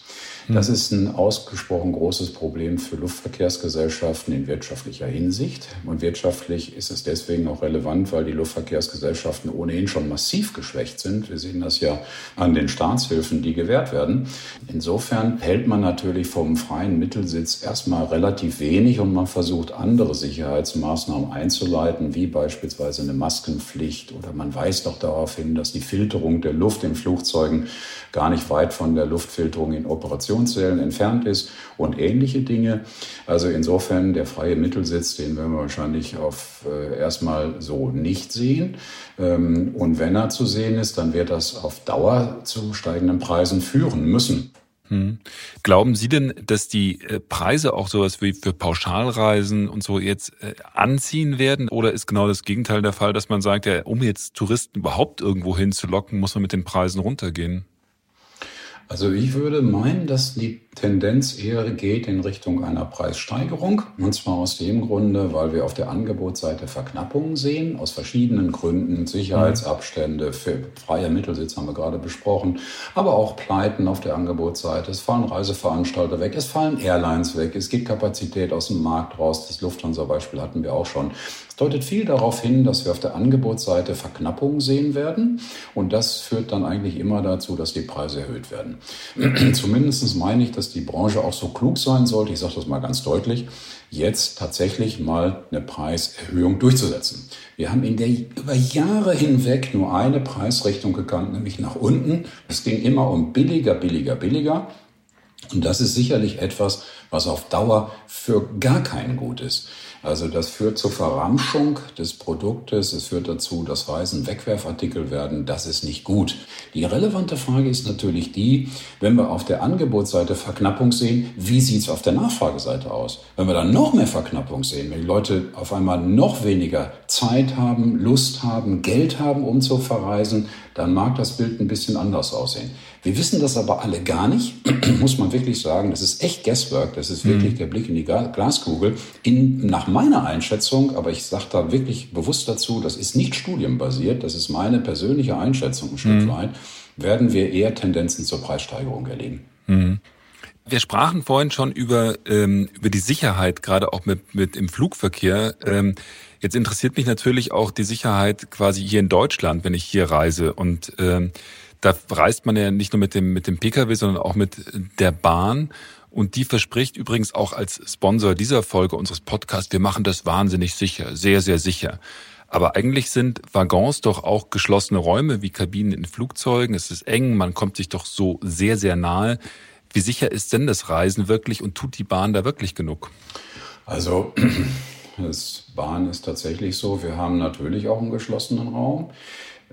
Das hm. ist ein ausgesprochen großes Problem für Luftverkehrsgesellschaften in wirtschaftlicher Hinsicht. Und wirtschaftlich ist es deswegen auch relevant, weil die Luftverkehrsgesellschaften ohnehin schon massiv geschwächt sind. Wir sehen das ja an den Staatshilfen, die gewährt werden. Insofern hält man natürlich vom freien Mittelsitz erstmal relativ wenig und man versucht andere Sicherheitsmaßnahmen einzuleiten, wie beispielsweise eine Maskenpflicht oder man weist auch darauf hin, dass die Filterung der Luft in Flugzeugen gar nicht weit von der Luftfilterung in Operationszellen entfernt ist und ähnliche Dinge. Also insofern der freie Mittelsitz, den werden wir wahrscheinlich auf äh, erstmal so nicht sehen. Ähm, und wenn er zu sehen ist, dann wird das auf Dauer zu steigenden Preisen führen müssen. Hm. Glauben Sie denn, dass die äh, Preise auch sowas wie für Pauschalreisen und so jetzt äh, anziehen werden? Oder ist genau das Gegenteil der Fall, dass man sagt, ja, um jetzt Touristen überhaupt irgendwo hinzulocken, muss man mit den Preisen runtergehen? Also ich würde meinen, dass die Tendenz eher geht in Richtung einer Preissteigerung. Und zwar aus dem Grunde, weil wir auf der Angebotsseite Verknappungen sehen, aus verschiedenen Gründen. Sicherheitsabstände, für freie Mittelsitz haben wir gerade besprochen, aber auch Pleiten auf der Angebotsseite. Es fallen Reiseveranstalter weg, es fallen Airlines weg, es geht Kapazität aus dem Markt raus. Das Lufthansa-Beispiel hatten wir auch schon deutet viel darauf hin, dass wir auf der Angebotsseite Verknappungen sehen werden. Und das führt dann eigentlich immer dazu, dass die Preise erhöht werden. Zumindest meine ich, dass die Branche auch so klug sein sollte, ich sage das mal ganz deutlich, jetzt tatsächlich mal eine Preiserhöhung durchzusetzen. Wir haben in der über Jahre hinweg nur eine Preisrichtung gekannt, nämlich nach unten. Es ging immer um billiger, billiger, billiger. Und das ist sicherlich etwas, was auf Dauer für gar keinen gut ist. Also das führt zur Verramschung des Produktes. Es führt dazu, dass Reisen Wegwerfartikel werden. Das ist nicht gut. Die relevante Frage ist natürlich die, wenn wir auf der Angebotsseite Verknappung sehen, wie sieht es auf der Nachfrageseite aus? Wenn wir dann noch mehr Verknappung sehen, wenn die Leute auf einmal noch weniger Zeit haben, Lust haben, Geld haben, um zu verreisen, dann mag das Bild ein bisschen anders aussehen. Wir wissen das aber alle gar nicht, muss man wirklich sagen. Das ist echt Guesswork, das ist wirklich mhm. der Blick in die Glaskugel. In, nach meiner Einschätzung, aber ich sage da wirklich bewusst dazu, das ist nicht studienbasiert, das ist meine persönliche Einschätzung ein Stück mhm. weit, werden wir eher Tendenzen zur Preissteigerung erleben. Mhm. Wir sprachen vorhin schon über, ähm, über die Sicherheit, gerade auch mit, mit im Flugverkehr. Ähm, jetzt interessiert mich natürlich auch die Sicherheit quasi hier in Deutschland, wenn ich hier reise. Und ähm, da reist man ja nicht nur mit dem, mit dem Pkw, sondern auch mit der Bahn. Und die verspricht übrigens auch als Sponsor dieser Folge unseres Podcasts, wir machen das wahnsinnig sicher, sehr, sehr sicher. Aber eigentlich sind Waggons doch auch geschlossene Räume wie Kabinen in Flugzeugen. Es ist eng, man kommt sich doch so sehr, sehr nahe. Wie sicher ist denn das Reisen wirklich und tut die Bahn da wirklich genug? Also, das Bahn ist tatsächlich so. Wir haben natürlich auch einen geschlossenen Raum.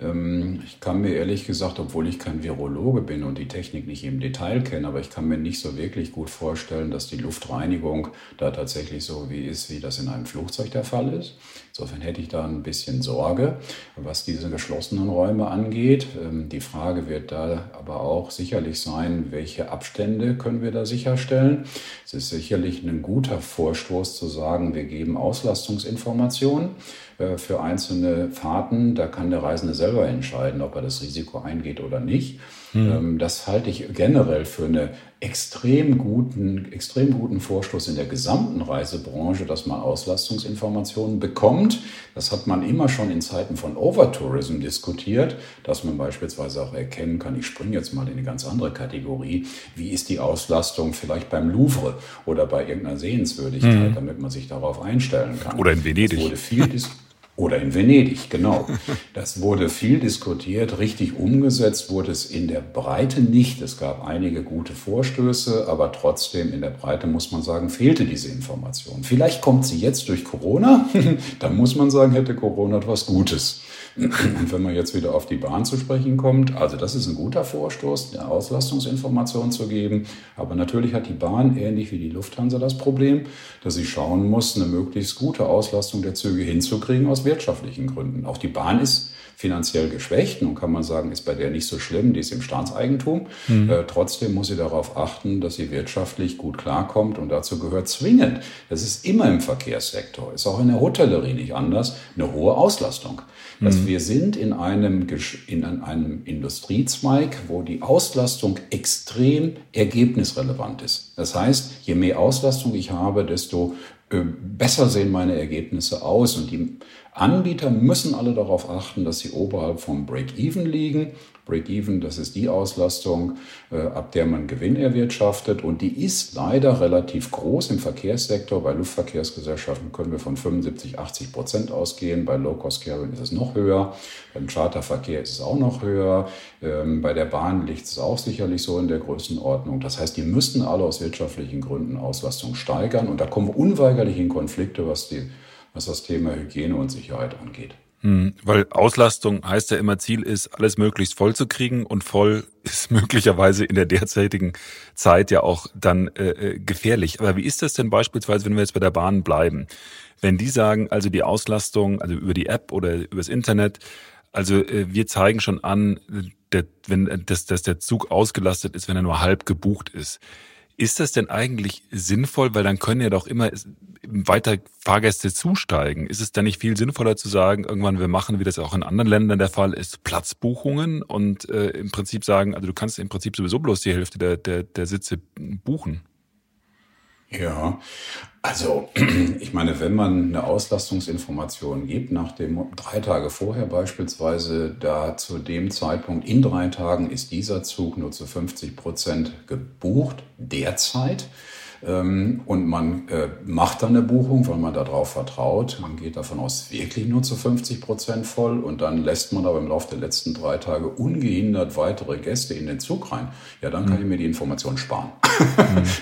Ähm, ich kann mir ehrlich gesagt, obwohl ich kein Virologe bin und die Technik nicht im Detail kenne, aber ich kann mir nicht so wirklich gut vorstellen, dass die Luftreinigung da tatsächlich so wie ist, wie das in einem Flugzeug der Fall ist. Insofern hätte ich da ein bisschen Sorge, was diese geschlossenen Räume angeht. Ähm, die Frage wird da aber auch sicherlich sein, welche Abstände können wir da sicherstellen. Es ist sicherlich ein guter Vorstoß zu sagen, wir geben Auslastungsinformationen. Äh, für einzelne Fahrten. Da kann der Reisende selber entscheiden, ob er das Risiko eingeht oder nicht. Mhm. Das halte ich generell für einen extrem guten, extrem guten Vorstoß in der gesamten Reisebranche, dass man Auslastungsinformationen bekommt. Das hat man immer schon in Zeiten von Overtourism diskutiert, dass man beispielsweise auch erkennen kann, ich springe jetzt mal in eine ganz andere Kategorie, wie ist die Auslastung vielleicht beim Louvre oder bei irgendeiner Sehenswürdigkeit, mhm. damit man sich darauf einstellen kann. Oder in Venedig. Das wurde viel diskutiert. Oder in Venedig, genau. Das wurde viel diskutiert. Richtig umgesetzt wurde es in der Breite nicht. Es gab einige gute Vorstöße, aber trotzdem in der Breite muss man sagen, fehlte diese Information. Vielleicht kommt sie jetzt durch Corona. da muss man sagen, hätte Corona etwas Gutes. Und wenn man jetzt wieder auf die Bahn zu sprechen kommt, also das ist ein guter Vorstoß, eine Auslastungsinformation zu geben. Aber natürlich hat die Bahn, ähnlich wie die Lufthansa, das Problem, dass sie schauen muss, eine möglichst gute Auslastung der Züge hinzukriegen aus wirtschaftlichen Gründen. Auch die Bahn ist finanziell geschwächt. Nun kann man sagen, ist bei der nicht so schlimm, die ist im Staatseigentum. Mhm. Äh, trotzdem muss sie darauf achten, dass sie wirtschaftlich gut klarkommt und dazu gehört zwingend, das ist immer im Verkehrssektor, ist auch in der Hotellerie nicht anders, eine hohe Auslastung. Dass mhm. wir sind in einem, in einem Industriezweig, wo die Auslastung extrem ergebnisrelevant ist. Das heißt, je mehr Auslastung ich habe, desto äh, besser sehen meine Ergebnisse aus. Und die Anbieter müssen alle darauf achten, dass sie oberhalb vom Break-Even liegen. Break-Even, das ist die Auslastung, äh, ab der man Gewinn erwirtschaftet. Und die ist leider relativ groß im Verkehrssektor. Bei Luftverkehrsgesellschaften können wir von 75, 80 Prozent ausgehen. Bei Low-Cost-Carrier ist es noch höher. Beim Charterverkehr ist es auch noch höher. Ähm, bei der Bahn liegt es auch sicherlich so in der Größenordnung. Das heißt, die müssten alle aus wirtschaftlichen Gründen Auslastung steigern. Und da kommen wir unweigerlich in Konflikte, was die was das Thema Hygiene und Sicherheit angeht. Hm, weil Auslastung heißt ja immer, Ziel ist, alles möglichst voll zu kriegen und voll ist möglicherweise in der derzeitigen Zeit ja auch dann äh, äh, gefährlich. Aber wie ist das denn beispielsweise, wenn wir jetzt bei der Bahn bleiben? Wenn die sagen, also die Auslastung, also über die App oder übers Internet, also äh, wir zeigen schon an, der, wenn, dass, dass der Zug ausgelastet ist, wenn er nur halb gebucht ist. Ist das denn eigentlich sinnvoll? Weil dann können ja doch immer weiter Fahrgäste zusteigen. Ist es dann nicht viel sinnvoller zu sagen, irgendwann wir machen, wie das auch in anderen Ländern der Fall ist, Platzbuchungen und äh, im Prinzip sagen, also du kannst im Prinzip sowieso bloß die Hälfte der, der, der Sitze buchen? Ja, also ich meine, wenn man eine Auslastungsinformation gibt, nach dem drei Tage vorher beispielsweise, da zu dem Zeitpunkt in drei Tagen ist dieser Zug nur zu 50 Prozent gebucht, derzeit. Ähm, und man äh, macht dann eine Buchung, weil man darauf vertraut. Man geht davon aus, wirklich nur zu 50 Prozent voll und dann lässt man aber im Laufe der letzten drei Tage ungehindert weitere Gäste in den Zug rein. Ja, dann kann mhm. ich mir die Information sparen.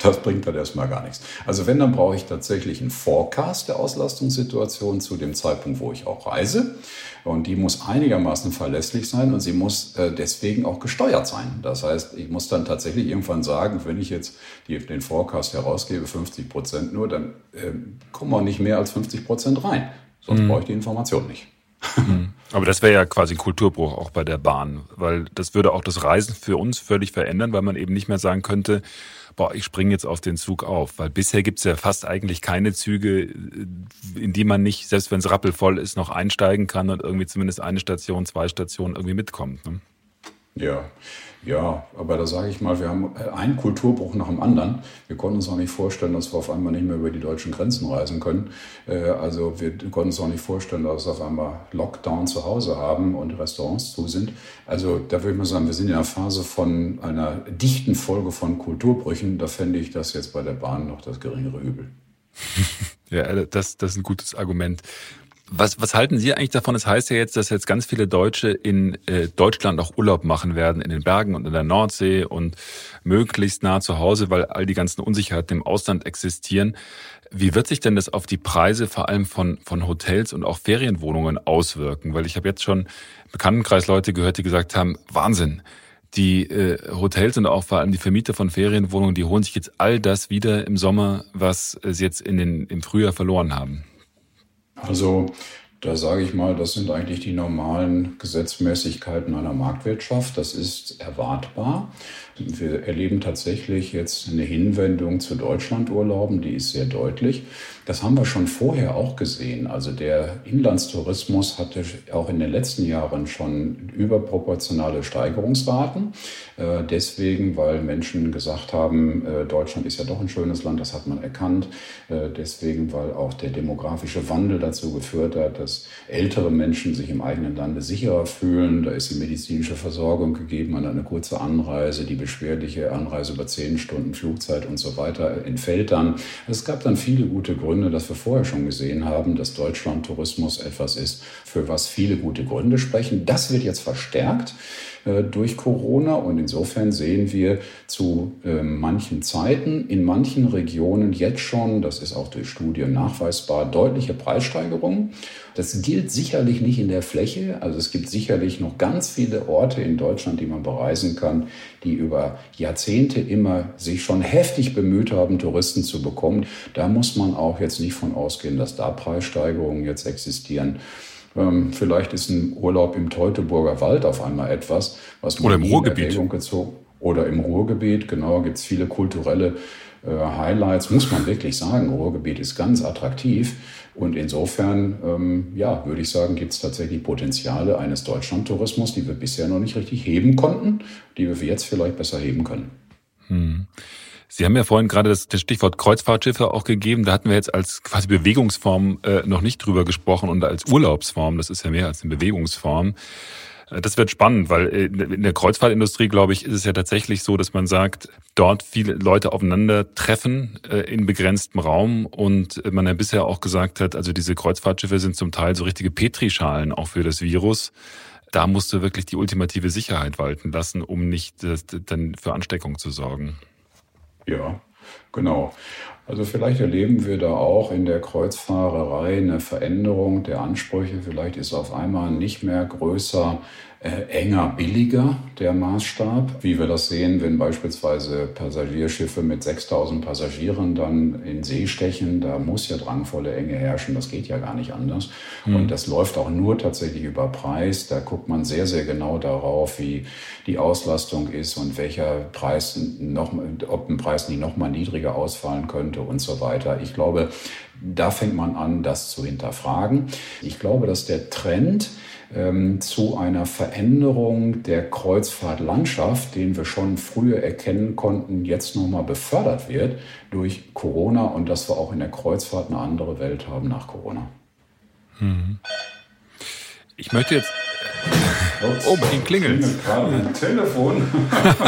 Das bringt dann erstmal gar nichts. Also wenn, dann brauche ich tatsächlich einen Forecast der Auslastungssituation zu dem Zeitpunkt, wo ich auch reise. Und die muss einigermaßen verlässlich sein und sie muss äh, deswegen auch gesteuert sein. Das heißt, ich muss dann tatsächlich irgendwann sagen, wenn ich jetzt die, den Forecast herausgebe, 50 Prozent nur, dann äh, kommen auch nicht mehr als 50 Prozent rein. Sonst mhm. brauche ich die Information nicht. Mhm. Aber das wäre ja quasi ein Kulturbruch auch bei der Bahn, weil das würde auch das Reisen für uns völlig verändern, weil man eben nicht mehr sagen könnte, boah, ich springe jetzt auf den Zug auf. Weil bisher gibt es ja fast eigentlich keine Züge, in die man nicht, selbst wenn es rappelvoll ist, noch einsteigen kann und irgendwie zumindest eine Station, zwei Stationen irgendwie mitkommt. Ne? Ja, ja, aber da sage ich mal, wir haben einen Kulturbruch nach dem anderen. Wir konnten uns auch nicht vorstellen, dass wir auf einmal nicht mehr über die deutschen Grenzen reisen können. Äh, also wir konnten uns auch nicht vorstellen, dass wir auf einmal Lockdown zu Hause haben und Restaurants zu sind. Also da würde ich mal sagen, wir sind in einer Phase von einer dichten Folge von Kulturbrüchen. Da fände ich das jetzt bei der Bahn noch das geringere Übel. ja, das, das ist ein gutes Argument. Was, was halten Sie eigentlich davon? Es das heißt ja jetzt, dass jetzt ganz viele Deutsche in äh, Deutschland auch Urlaub machen werden, in den Bergen und in der Nordsee und möglichst nah zu Hause, weil all die ganzen Unsicherheiten im Ausland existieren. Wie wird sich denn das auf die Preise vor allem von, von Hotels und auch Ferienwohnungen auswirken? Weil ich habe jetzt schon im Bekanntenkreis Leute gehört, die gesagt haben, Wahnsinn, die äh, Hotels und auch vor allem die Vermieter von Ferienwohnungen, die holen sich jetzt all das wieder im Sommer, was sie jetzt in den, im Frühjahr verloren haben. Also da sage ich mal, das sind eigentlich die normalen Gesetzmäßigkeiten einer Marktwirtschaft. Das ist erwartbar. Wir erleben tatsächlich jetzt eine Hinwendung zu Deutschlandurlauben, die ist sehr deutlich. Das haben wir schon vorher auch gesehen. Also der Inlandstourismus hatte auch in den letzten Jahren schon überproportionale Steigerungsraten. Äh, deswegen, weil Menschen gesagt haben, äh, Deutschland ist ja doch ein schönes Land, das hat man erkannt. Äh, deswegen, weil auch der demografische Wandel dazu geführt hat, dass ältere Menschen sich im eigenen Lande sicherer fühlen. Da ist die medizinische Versorgung gegeben, man hat eine kurze Anreise, die beschwerliche Anreise über zehn Stunden Flugzeit und so weiter entfällt dann. Es gab dann viele gute Gründe, dass wir vorher schon gesehen haben, dass Deutschland-Tourismus etwas ist, für was viele gute Gründe sprechen. Das wird jetzt verstärkt durch Corona und insofern sehen wir zu äh, manchen Zeiten in manchen Regionen jetzt schon, das ist auch durch Studien nachweisbar, deutliche Preissteigerungen. Das gilt sicherlich nicht in der Fläche. Also es gibt sicherlich noch ganz viele Orte in Deutschland, die man bereisen kann, die über Jahrzehnte immer sich schon heftig bemüht haben, Touristen zu bekommen. Da muss man auch jetzt nicht von ausgehen, dass da Preissteigerungen jetzt existieren. Ähm, vielleicht ist ein Urlaub im Teutoburger Wald auf einmal etwas, was man Oder im Ruhrgebiet. gezogen oder im Ruhrgebiet, genau, gibt es viele kulturelle äh, Highlights, muss man wirklich sagen. Ruhrgebiet ist ganz attraktiv. Und insofern, ähm, ja, würde ich sagen, gibt es tatsächlich Potenziale eines Deutschlandtourismus, die wir bisher noch nicht richtig heben konnten, die wir jetzt vielleicht besser heben können. Hm. Sie haben ja vorhin gerade das, das, Stichwort Kreuzfahrtschiffe auch gegeben. Da hatten wir jetzt als quasi Bewegungsform äh, noch nicht drüber gesprochen und als Urlaubsform. Das ist ja mehr als eine Bewegungsform. Äh, das wird spannend, weil äh, in der Kreuzfahrtindustrie, glaube ich, ist es ja tatsächlich so, dass man sagt, dort viele Leute aufeinandertreffen äh, in begrenztem Raum und man ja bisher auch gesagt hat, also diese Kreuzfahrtschiffe sind zum Teil so richtige Petrischalen auch für das Virus. Da musst du wirklich die ultimative Sicherheit walten lassen, um nicht dann für Ansteckung zu sorgen. Ja, genau. Also vielleicht erleben wir da auch in der Kreuzfahrerei eine Veränderung der Ansprüche. Vielleicht ist auf einmal nicht mehr größer enger, billiger der Maßstab, wie wir das sehen, wenn beispielsweise Passagierschiffe mit 6000 Passagieren dann in See stechen. Da muss ja drangvolle Enge herrschen. Das geht ja gar nicht anders. Mhm. Und das läuft auch nur tatsächlich über Preis. Da guckt man sehr, sehr genau darauf, wie die Auslastung ist und welcher Preis noch, ob ein Preis nicht noch mal niedriger ausfallen könnte und so weiter. Ich glaube, da fängt man an, das zu hinterfragen. Ich glaube, dass der Trend, ähm, zu einer Veränderung der Kreuzfahrtlandschaft, den wir schon früher erkennen konnten, jetzt nochmal befördert wird durch Corona und dass wir auch in der Kreuzfahrt eine andere Welt haben nach Corona. Hm. Ich möchte jetzt Oh, bei Ihnen klingelt Telefon.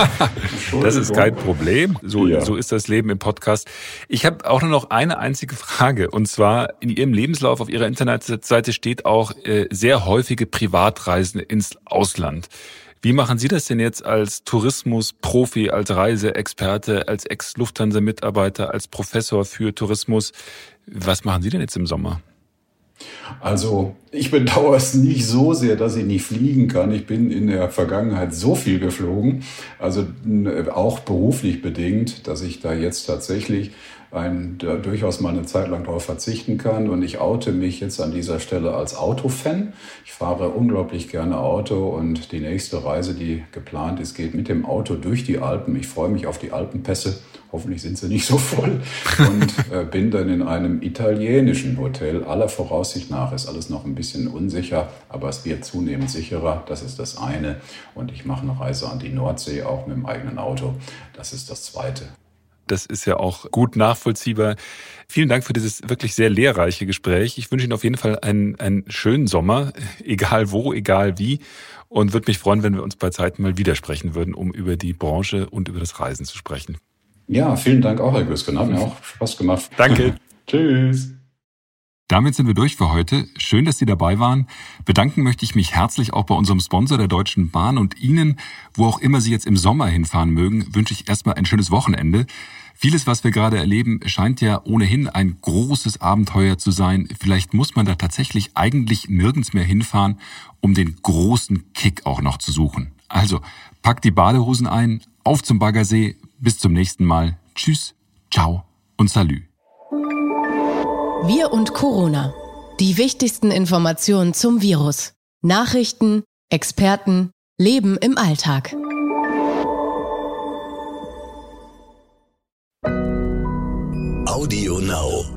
das ist kein Problem. So, ja. so ist das Leben im Podcast. Ich habe auch nur noch eine einzige Frage. Und zwar in Ihrem Lebenslauf auf Ihrer Internetseite steht auch äh, sehr häufige Privatreisen ins Ausland. Wie machen Sie das denn jetzt als Tourismusprofi, als Reiseexperte, als Ex-Lufthansa-Mitarbeiter, als Professor für Tourismus? Was machen Sie denn jetzt im Sommer? Also ich bedauere es nicht so sehr, dass ich nicht fliegen kann. Ich bin in der Vergangenheit so viel geflogen, also auch beruflich bedingt, dass ich da jetzt tatsächlich ein, da durchaus mal eine Zeit lang darauf verzichten kann. Und ich oute mich jetzt an dieser Stelle als Autofan. Ich fahre unglaublich gerne Auto und die nächste Reise, die geplant ist, geht mit dem Auto durch die Alpen. Ich freue mich auf die Alpenpässe. Hoffentlich sind sie nicht so voll. Und äh, bin dann in einem italienischen Hotel. Aller Voraussicht nach ist alles noch ein bisschen unsicher, aber es wird zunehmend sicherer. Das ist das eine. Und ich mache eine Reise an die Nordsee auch mit dem eigenen Auto. Das ist das zweite. Das ist ja auch gut nachvollziehbar. Vielen Dank für dieses wirklich sehr lehrreiche Gespräch. Ich wünsche Ihnen auf jeden Fall einen, einen schönen Sommer, egal wo, egal wie. Und würde mich freuen, wenn wir uns bei Zeiten mal widersprechen würden, um über die Branche und über das Reisen zu sprechen. Ja, vielen Dank auch, Herr Güsken. Hat mir auch Spaß gemacht. Danke. Tschüss. Damit sind wir durch für heute. Schön, dass Sie dabei waren. Bedanken möchte ich mich herzlich auch bei unserem Sponsor der Deutschen Bahn und Ihnen, wo auch immer Sie jetzt im Sommer hinfahren mögen, wünsche ich erstmal ein schönes Wochenende. Vieles, was wir gerade erleben, scheint ja ohnehin ein großes Abenteuer zu sein. Vielleicht muss man da tatsächlich eigentlich nirgends mehr hinfahren, um den großen Kick auch noch zu suchen. Also, packt die Badehosen ein, auf zum Baggersee, bis zum nächsten Mal. Tschüss, ciao und salü. Wir und Corona. Die wichtigsten Informationen zum Virus. Nachrichten, Experten, Leben im Alltag. Audio Now.